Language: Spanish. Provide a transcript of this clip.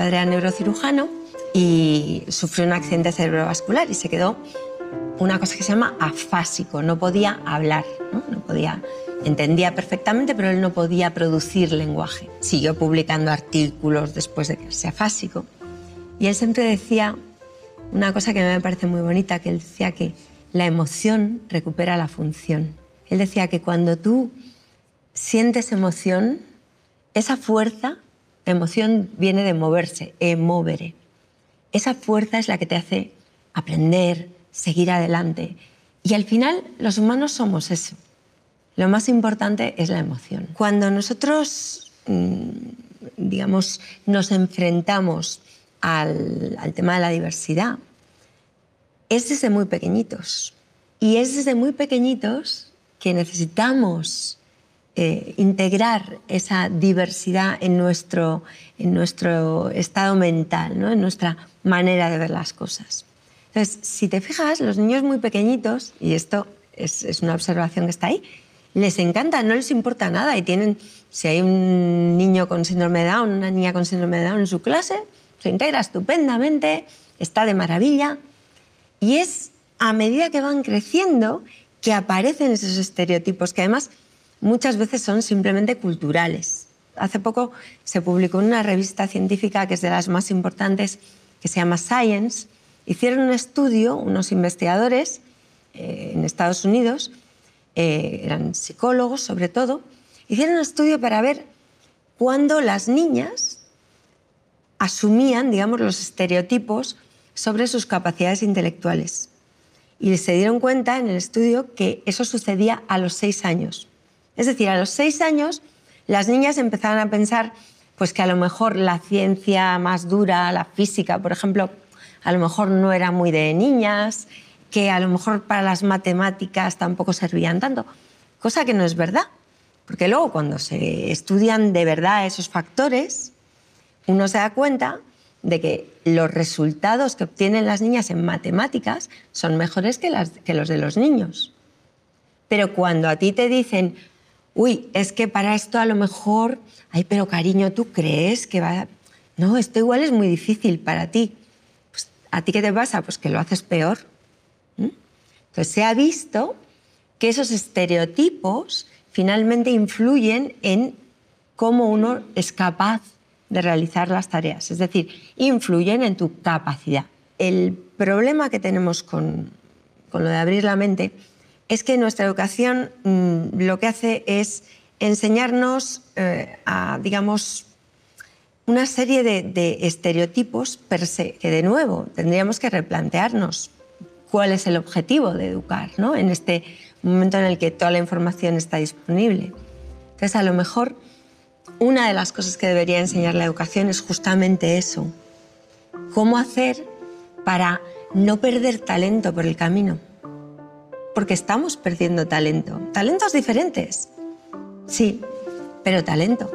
padre era neurocirujano y sufrió un accidente cerebrovascular y se quedó una cosa que se llama afásico, no podía hablar, no, no podía entendía perfectamente, pero él no podía producir lenguaje. Siguió publicando artículos después de que sea afásico. Y él siempre decía una cosa que me parece muy bonita, que él decía que la emoción recupera la función. Él decía que cuando tú sientes emoción, esa fuerza, emoción viene de moverse, emovere. Esa fuerza es la que te hace aprender, seguir adelante. Y al final los humanos somos eso. Lo más importante es la emoción. Cuando nosotros, mm, digamos, nos enfrentamos al, tema de la diversidad, es desde muy pequeñitos. Y es desde muy pequeñitos que necesitamos eh, integrar esa diversidad en nuestro, en nuestro estado mental, ¿no? en nuestra manera de ver las cosas. Entonces, si te fijas, los niños muy pequeñitos, y esto es, es una observación que está ahí, les encanta, no les importa nada y tienen, si hay un niño con síndrome de Down, una niña con síndrome de Down en su clase, se integra estupendamente, está de maravilla y es a medida que van creciendo que aparecen esos estereotipos que además muchas veces son simplemente culturales. Hace poco se publicó en una revista científica que es de las más importantes, que se llama Science. Hicieron un estudio, unos investigadores eh, en Estados Unidos, eh, eran psicólogos sobre todo, hicieron un estudio para ver cuándo las niñas asumían, digamos, los estereotipos sobre sus capacidades intelectuales. Y se dieron cuenta en el estudio que eso sucedía a los seis años. Es decir, a los seis años las niñas empezaban a pensar pues que a lo mejor la ciencia más dura, la física, por ejemplo, a lo mejor no era muy de niñas, que a lo mejor para las matemáticas tampoco servían tanto, cosa que no es verdad, porque luego cuando se estudian de verdad esos factores, uno se da cuenta de que los resultados que obtienen las niñas en matemáticas son mejores que, que los de los niños. Pero cuando a ti te dicen, uy, es que para esto a lo mejor, ay, pero cariño, ¿tú crees que va...? No, esto igual es muy difícil para ti. Pues, ¿A ti qué te pasa? Pues que lo haces peor. Entonces se ha visto que esos estereotipos finalmente influyen en cómo uno es capaz de realizar las tareas, es decir, influyen en tu capacidad. El problema que tenemos con, lo de abrir la mente es que nuestra educación mm, lo que hace es enseñarnos eh, a, digamos, una serie de, estereotipos per que de nuevo tendríamos que replantearnos cuál es el objetivo de educar, ¿no? En este momento en el que toda la información está disponible. Entonces, a lo mejor una de las cosas que debería enseñar la educación es justamente eso. Cómo hacer para no perder talento por el camino. Porque estamos perdiendo talento. Talentos diferentes. Sí, pero talento.